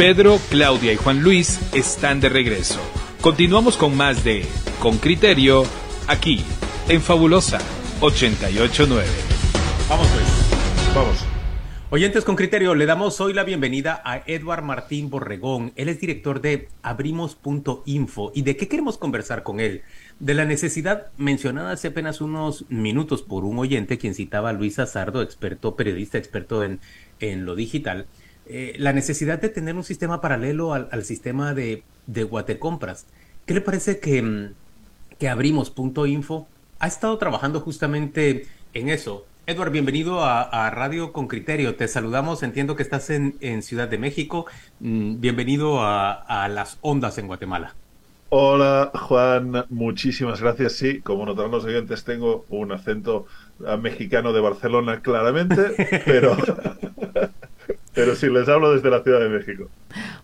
Pedro, Claudia y Juan Luis están de regreso. Continuamos con más de Con Criterio, aquí, en Fabulosa 889. Vamos pues, vamos. Oyentes con criterio, le damos hoy la bienvenida a Edward Martín Borregón. Él es director de abrimos.info. ¿Y de qué queremos conversar con él? De la necesidad mencionada hace apenas unos minutos por un oyente quien citaba a Luis Azardo, experto, periodista experto en, en lo digital, eh, la necesidad de tener un sistema paralelo al, sistema de, de Guatecompras. ¿Qué le parece que, mm, que abrimos.info ha estado trabajando justamente en eso? Edward, bienvenido a, Radio con Criterio. Te saludamos, entiendo que estás en, Ciudad de México. Mm, bienvenido a, las ondas en Guatemala. Hola Juan, muchísimas gracias. Sí, como notarán los oyentes, tengo un acento ah, mexicano de Barcelona claramente, pero, pero sí, les hablo desde la Ciudad de México.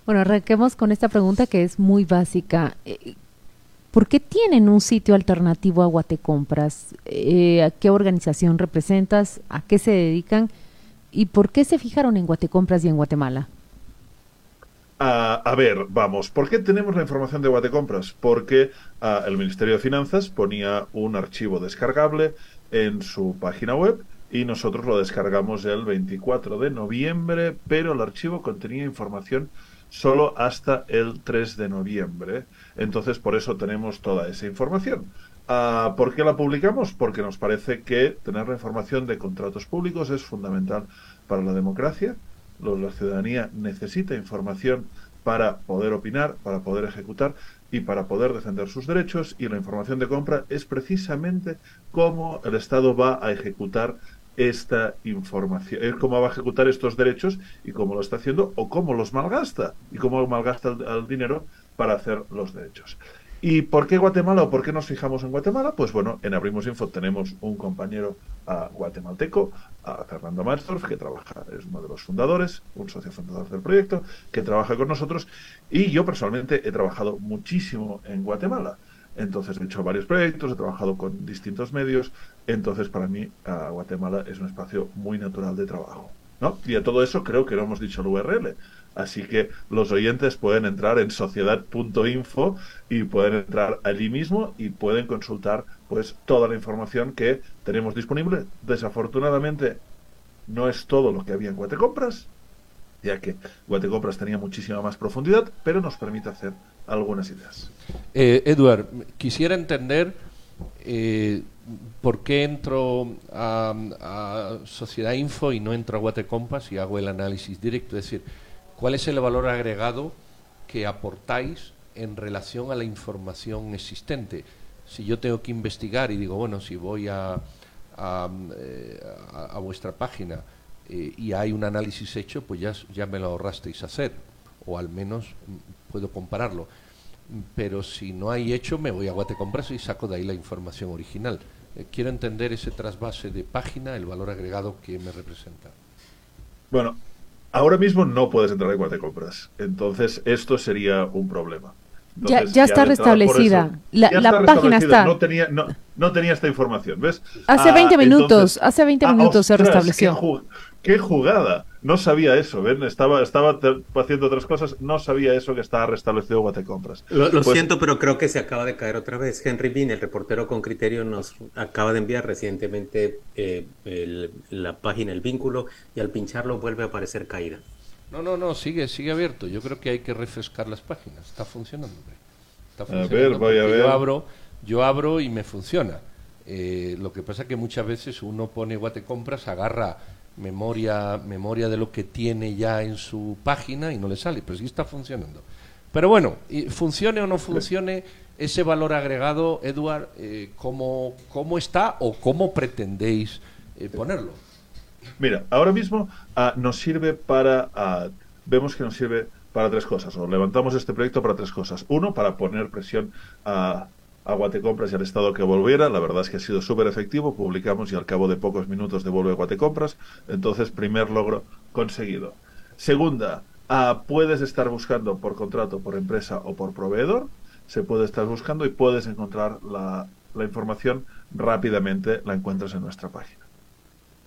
Bueno, arranquemos con esta pregunta que es muy básica. Eh, ¿Por qué tienen un sitio alternativo a Guatecompras? Eh, ¿A qué organización representas? ¿A qué se dedican? ¿Y por qué se fijaron en Guatecompras y en Guatemala? a ver, vamos, ¿por qué tenemos la información de Guatecompras? Porque ah, el Ministerio de Finanzas ponía un archivo descargable en su página web y nosotros lo descargamos el 24 de noviembre, pero el archivo contenía información solo hasta el 3 de noviembre. Entonces, por eso tenemos toda esa información. Ah, ¿Por qué la publicamos? Porque nos parece que tener la información de contratos públicos es fundamental para la democracia. La ciudadanía necesita información para poder opinar, para poder ejecutar y para poder defender sus derechos y la información de compra es precisamente cómo el Estado va a ejecutar esta información, es cómo va a ejecutar estos derechos y cómo lo está haciendo o cómo los malgasta y cómo malgasta el, dinero para hacer los derechos. ¿Y por qué Guatemala o por qué nos fijamos en Guatemala? Pues bueno, en Abrimos Info tenemos un compañero guatemalteco, a Fernando Marsdorf, que trabaja, es uno de los fundadores, un socio fundador del proyecto, que trabaja con nosotros, y yo personalmente he trabajado muchísimo en Guatemala. Entonces he hecho varios proyectos, he trabajado con distintos medios, entonces para mí Guatemala es un espacio muy natural de trabajo. ¿no? Y a todo eso creo que no hemos dicho el URL. Así que los oyentes pueden entrar en sociedad.info y pueden entrar allí mismo y pueden consultar pues toda la información que tenemos disponible. Desafortunadamente no es todo lo que había en Guatecompras, ya que Guatecompras tenía muchísima más profundidad, pero nos permite hacer algunas ideas. Eh, quisiera entender eh, por qué entro a, Sociedad Info y no entro a Guatecompras y hago el análisis directo. Es decir, ¿cuál es el valor agregado que aportáis en relación a la información existente? Si yo tengo que investigar y digo, bueno, si voy a, a, eh, vuestra página eh, y hay un análisis hecho, pues ya, ya me lo ahorrasteis hacer, o al menos puedo compararlo. Pero si no hay hecho, me voy a Guatecompras y saco de ahí la información original. Eh, quiero entender ese trasvase de página, el valor agregado que me representa. Bueno, ahora mismo no puedes entrar en Guatecompras. Entonces, esto sería un problema. ya, ya, está restablecida. la, página está. No tenía, no, no, tenía esta información, ¿ves? Hace 20 ah, minutos, hace 20 ah, minutos se restableció. qué, jugada! No sabía eso, ¿ven? Estaba, estaba haciendo otras cosas, no sabía eso que estaba restablecido Guatecompras. Lo, lo pues siento, pero creo que se acaba de caer otra vez. Henry Bean, el reportero con criterio, nos acaba de enviar recientemente eh, la página, el vínculo, y al pincharlo vuelve a aparecer caída. No, no, no, sigue, sigue abierto. Yo creo que hay que refrescar las páginas. Está funcionando. Está funcionando a ver, voy a ver. Yo abro, yo abro y me funciona. Eh, lo que pasa es que muchas veces uno pone Guatecompras, agarra memoria, memoria de lo que tiene ya en su página y no le sale, pero sí está funcionando. Pero bueno, funcione o no funcione, ese valor agregado, Eduard, eh, ¿cómo, está o cómo pretendéis eh, ponerlo? Mira, ahora mismo ah, nos sirve para, ah, vemos que nos sirve para tres cosas, o levantamos este proyecto para tres cosas. Uno, para poner presión a a Guatecompras y al Estado que volviera. La verdad es que ha sido súper efectivo. Publicamos y al cabo de pocos minutos devuelve Guatecompras. Entonces, primer logro conseguido. Segunda, ah, puedes estar buscando por contrato, por empresa o por proveedor. Se puede estar buscando y puedes encontrar la, la información rápidamente. La encuentras en nuestra página.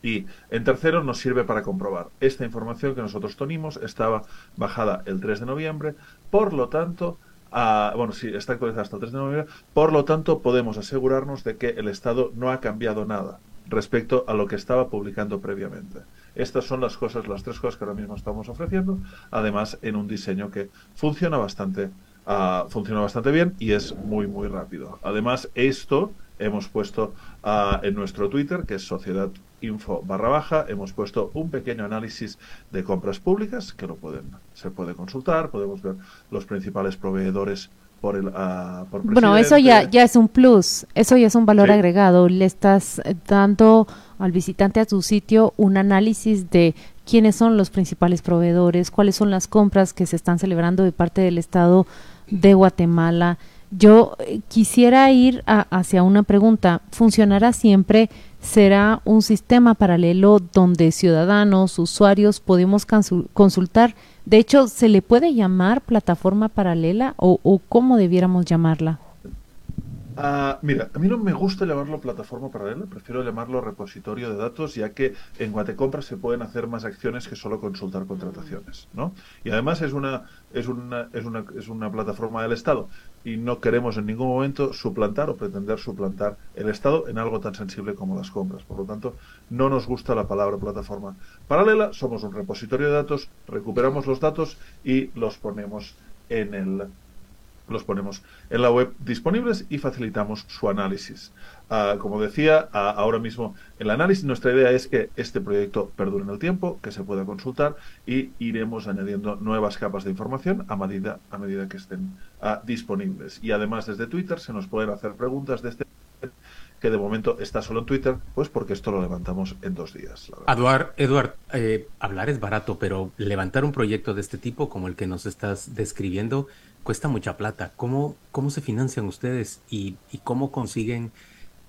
Y en tercero nos sirve para comprobar. Esta información que nosotros tenemos estaba bajada el 3 de noviembre, por lo tanto, bueno, sí, está actualizada hasta el 3 de noviembre, por lo tanto podemos asegurarnos de que el Estado no ha cambiado nada respecto a lo que estaba publicando previamente. Estas son las cosas, las tres cosas que ahora mismo estamos ofreciendo, además en un diseño que funciona bastante, uh, funciona bastante bien y es muy muy rápido. Además esto hemos puesto uh, en nuestro Twitter, que es Sociedad Info barra baja, hemos puesto un pequeño análisis de compras públicas que lo pueden, se puede consultar, podemos ver los principales proveedores por el uh, por Bueno, eso ya, ya es un plus, eso ya es un valor Sí. agregado. Le estás dando al visitante a tu sitio un análisis de quiénes son los principales proveedores, cuáles son las compras que se están celebrando de parte del Estado de Guatemala. Yo eh, quisiera ir a- hacia una pregunta. ¿Funcionará siempre? ¿Será un sistema paralelo donde ciudadanos, usuarios, podemos consul- consultar? De hecho, ¿se le puede llamar plataforma paralela o, o cómo debiéramos llamarla? Ah, mira, a mí no me gusta llamarlo plataforma paralela, prefiero llamarlo repositorio de datos, ya que en Guatecompras se pueden hacer más acciones que solo consultar contrataciones, ¿no? Y además es una, es una, es una, es una plataforma del Estado y no queremos en ningún momento suplantar o pretender suplantar el Estado en algo tan sensible como las compras. Por lo tanto, no nos gusta la palabra plataforma paralela, somos un repositorio de datos, recuperamos los datos y los ponemos en el los ponemos en la web disponibles y facilitamos su análisis. Ah, como decía, ah, ahora mismo el análisis, nuestra idea es que este proyecto perdure en el tiempo, que se pueda consultar y iremos añadiendo nuevas capas de información a medida, a medida que estén ah, disponibles. Y además desde Twitter se nos pueden hacer preguntas de este que de momento está solo en Twitter, pues porque esto lo levantamos en dos días. Eduard, Eduard eh, hablar es barato, pero levantar un proyecto de este tipo, como el que nos estás describiendo, cuesta mucha plata. ¿Cómo, cómo se financian ustedes y, cómo consiguen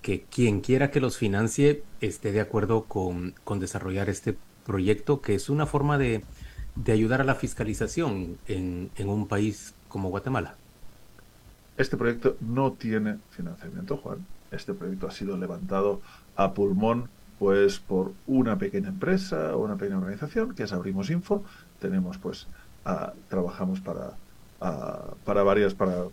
que quien quiera que los financie esté de acuerdo con, desarrollar este proyecto, que es una forma de, ayudar a la fiscalización en, un país como Guatemala? Este proyecto no tiene financiamiento, Juan. Este proyecto ha sido levantado a pulmón pues por una pequeña empresa o una pequeña organización que es Abrimos Info. Tenemos pues ah, trabajamos para para varias para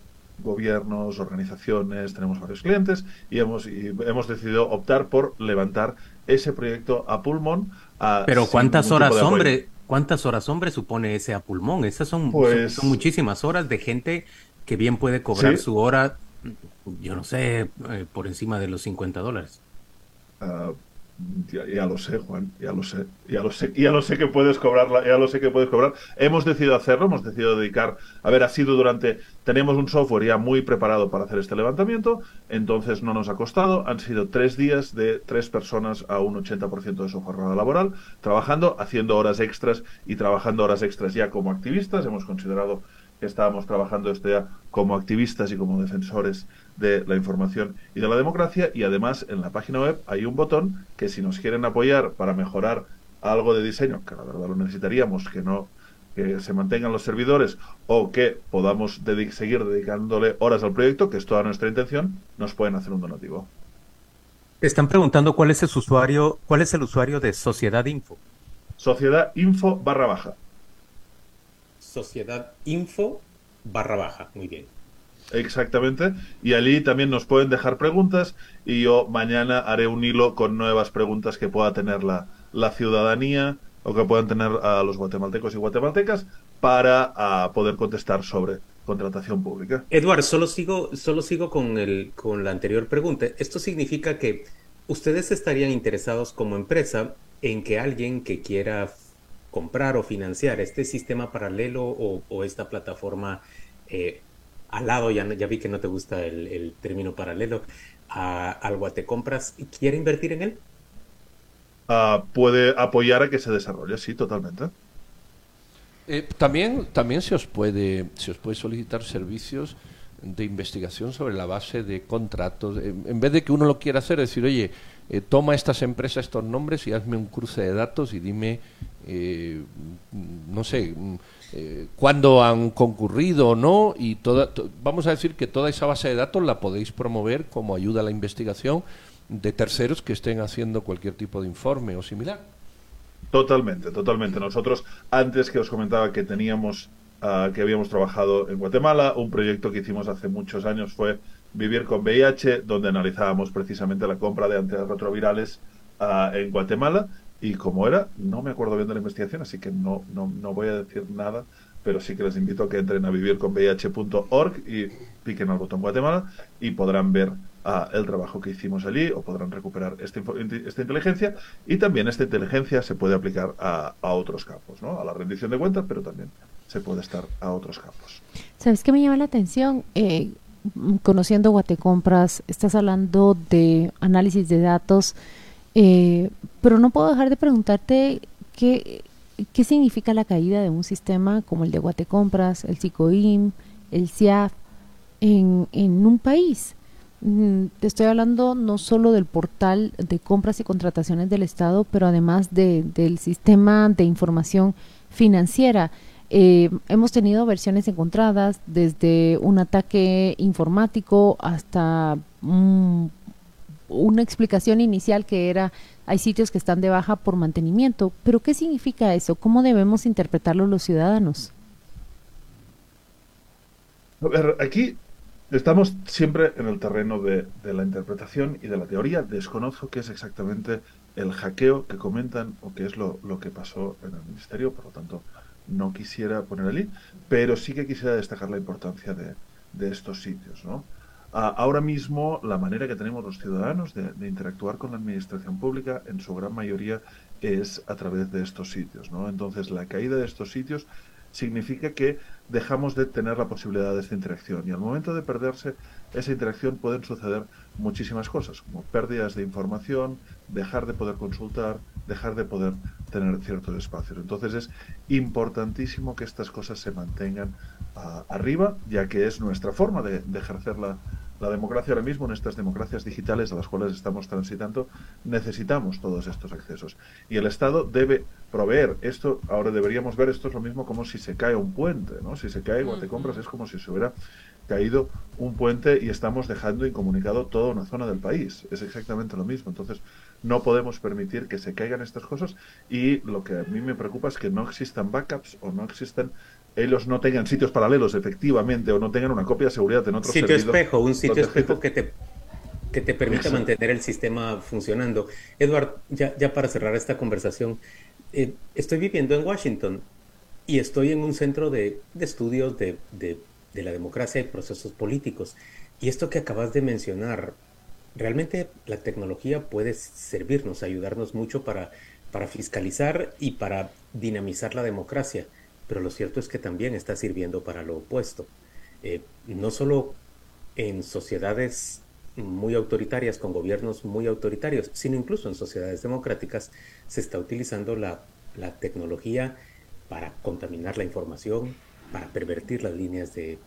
gobiernos, organizaciones, tenemos varios clientes y hemos y hemos decidido optar por levantar ese proyecto a pulmón. ah, Pero ¿cuántas horas hombre? ¿Cuántas horas hombre supone ese a pulmón? Esas son, Pues- son, son muchísimas horas de gente que bien puede cobrar Sí. su hora, yo no sé, eh, por encima de los 50 dólares. Ah, ya, ya lo sé, Juan, ya lo sé, ya lo sé, ya lo sé que puedes cobrarla, ya lo sé que puedes cobrar. Hemos decidido hacerlo, hemos decidido dedicar, a ver, ha sido durante, tenemos un software ya muy preparado para hacer este levantamiento, entonces no nos ha costado, han sido tres días de tres personas a un 80% de su jornada laboral, trabajando, haciendo horas extras y trabajando horas extras ya como activistas, hemos considerado estábamos trabajando esto ya como activistas y como defensores de la información y de la democracia y además en la página web hay un botón que si nos quieren apoyar para mejorar algo de diseño, que la verdad lo necesitaríamos, que no que se mantengan los servidores o que podamos seguir dedicándole horas al proyecto, que es toda nuestra intención, nos pueden hacer un donativo. Están preguntando cuál es el usuario, cuál es el usuario de Sociedad Info. Sociedad info barra baja. Sociedad Info barra baja, muy bien. Exactamente. Y allí también nos pueden dejar preguntas y yo mañana haré un hilo con nuevas preguntas que pueda tener la, la ciudadanía o que puedan tener a los guatemaltecos y guatemaltecas para ah, poder contestar sobre contratación pública. Eduard, solo sigo, solo sigo con, el, con la anterior pregunta. Esto significa que ustedes estarían interesados como empresa en que alguien que quiera comprar o financiar este sistema paralelo o, o esta plataforma eh, al lado, ya, vi que no te gusta el, el término paralelo, a, al Guatecompras, ¿quiere invertir en él? Ah, puede apoyar a que se desarrolle, sí, totalmente. Eh, también, también se os puede se os puede solicitar servicios de investigación sobre la base de contratos. En, en vez de que uno lo quiera hacer, decir, oye, eh, toma estas empresas, estos nombres y hazme un cruce de datos y dime, eh, no sé, mm, eh, cuándo han concurrido o no. Y toda, to- vamos a decir que toda esa base de datos la podéis promover como ayuda a la investigación de terceros que estén haciendo cualquier tipo de informe o similar. Totalmente, totalmente. Nosotros, antes que os comentaba que teníamos, ah, que habíamos trabajado en Guatemala, un proyecto que hicimos hace muchos años fue Vivir con VIH, donde analizábamos precisamente la compra de antirretrovirales uh, en Guatemala. Y como era, no me acuerdo bien de la investigación, así que no, no, no voy a decir nada, pero sí que les invito a que entren a vivirconvih.org y piquen al botón Guatemala y podrán ver el trabajo que hicimos allí o podrán recuperar esta, esta inteligencia y también esta inteligencia se puede aplicar a, a, otros campos, ¿no? a la rendición de cuentas, pero también se puede estar a otros campos. ¿Sabes qué me llama la atención? Eh, conociendo Guatecompras, estás hablando de análisis de datos, eh, pero no puedo dejar de preguntarte qué, qué significa la caída de un sistema como el de Guatecompras, el CICOIM, el CIAF, en, en un país. Mm, te estoy hablando no solo del portal de compras y contrataciones del Estado, pero además de, del sistema de información financiera. Eh, hemos tenido versiones encontradas desde un ataque informático hasta una explicación inicial que era hay sitios que están de baja por mantenimiento. Pero ¿qué significa eso? ¿Cómo debemos interpretarlo los ciudadanos? Aquí estamos siempre en el terreno de, la interpretación y de la teoría. Desconozco qué es exactamente el hackeo que comentan o qué es lo, lo que pasó en el ministerio, por lo tanto no quisiera poner allí, pero sí que quisiera destacar la importancia de, de estos sitios. ¿no? Ah, ahora mismo la manera que tenemos los ciudadanos de, de, interactuar con la administración pública en su gran mayoría es a través de estos sitios. ¿no? Entonces la caída de estos sitios significa que dejamos de tener la posibilidad de esta interacción. Y al momento de perderse esa interacción pueden suceder muchísimas cosas, como pérdidas de información, dejar de poder consultar, dejar de poder tener ciertos espacios. Entonces es importantísimo que estas cosas se mantengan uh, arriba, ya que es nuestra forma de, de ejercer la, la democracia ahora mismo, en estas democracias digitales a las cuales estamos transitando, necesitamos todos estos accesos. Y el Estado debe proveer esto, ahora deberíamos ver esto es lo mismo como si se cae un puente, ¿no? Si se cae Guatecompras es como si se hubiera caído un puente y estamos dejando incomunicado toda una zona del país. Es exactamente lo mismo. Entonces, no podemos permitir que se caigan estas cosas y lo que a mí me preocupa es que no existan backups o no existan ellos no tengan sitios paralelos efectivamente o no tengan una copia de seguridad en otro sitio espejo, un sitio espejo que te que te permita mantener el sistema funcionando. Edward, ya, ya para cerrar esta conversación, eh, estoy viviendo en Washington y estoy en un centro de, de estudios de, de, de, la democracia y procesos políticos. Y esto que acabas de mencionar, realmente la tecnología puede servirnos, ayudarnos mucho para, para fiscalizar y para dinamizar la democracia pero lo cierto es que también está sirviendo para lo opuesto. Eh, no solo en sociedades muy autoritarias, con gobiernos muy autoritarios, sino incluso en sociedades democráticas, se está utilizando la, tecnología para contaminar la información, para pervertir las líneas de,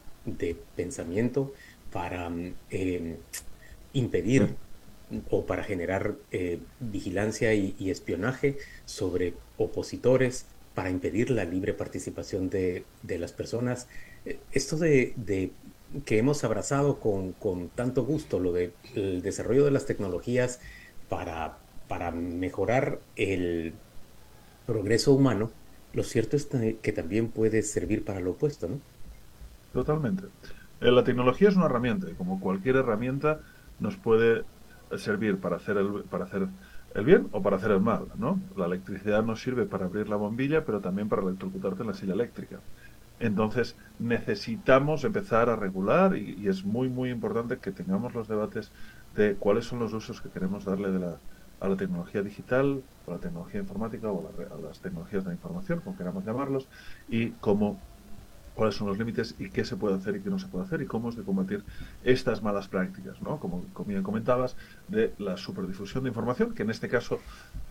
pensamiento, para eh, impedir o para generar eh, vigilancia y, espionaje sobre opositores, para impedir la libre participación de, de las personas. Eh, esto de, de que hemos abrazado con, con, tanto gusto, lo del de, desarrollo de las tecnologías para, para mejorar el progreso humano, lo cierto es que también puede servir para lo opuesto, ¿no? Totalmente. Eh, la tecnología es una herramienta como cualquier herramienta nos puede servir para hacer el, para hacer el bien o para hacer el mal, ¿no? La electricidad nos sirve para abrir la bombilla, pero también para electrocutarte en la silla eléctrica. Entonces necesitamos empezar a regular y, es muy muy importante que tengamos los debates de cuáles son los usos que queremos darle a la tecnología digital, a la tecnología informática o a, a las tecnologías de la información, como queramos llamarlos, y cómo cuáles son los límites y qué se puede hacer y qué no se puede hacer y cómo es de combatir estas malas prácticas, ¿no? Como, como bien comentabas, de la superdifusión de información, que en este caso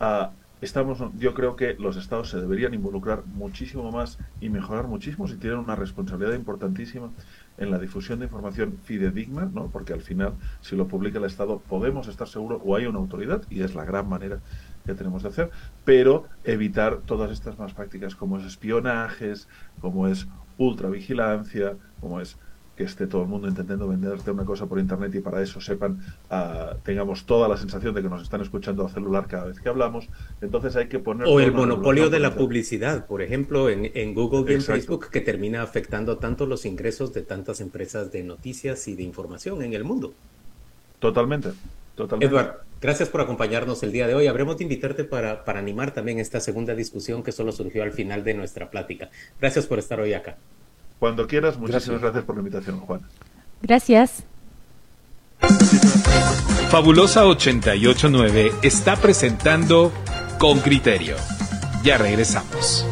uh, estamos, yo creo que los estados se deberían involucrar muchísimo más y mejorar muchísimo si tienen una responsabilidad importantísima en la difusión de información fidedigna, ¿no? Porque al final, si lo publica el Estado, podemos estar seguros o hay una autoridad y es la gran manera que tenemos de hacer, pero evitar todas estas más prácticas como es espionajes, como es ultravigilancia, como es que esté todo el mundo intentando venderte una cosa por internet y para eso sepan, ah, tengamos toda la sensación de que nos están escuchando al celular cada vez que hablamos. Entonces hay que poner. O el monopolio de la publicidad, por ejemplo, en, en Google y en Facebook, que termina afectando tanto los ingresos de tantas empresas de noticias y de información en el mundo. Totalmente. Totalmente. Edward, gracias por acompañarnos el día de hoy. Habremos de invitarte para, para animar también esta segunda discusión que solo surgió al final de nuestra plática. Gracias por estar hoy acá. Cuando quieras, muchísimas gracias, por la invitación, Juan. Gracias. Fabulosa 889 está presentando Con Criterio. Ya regresamos.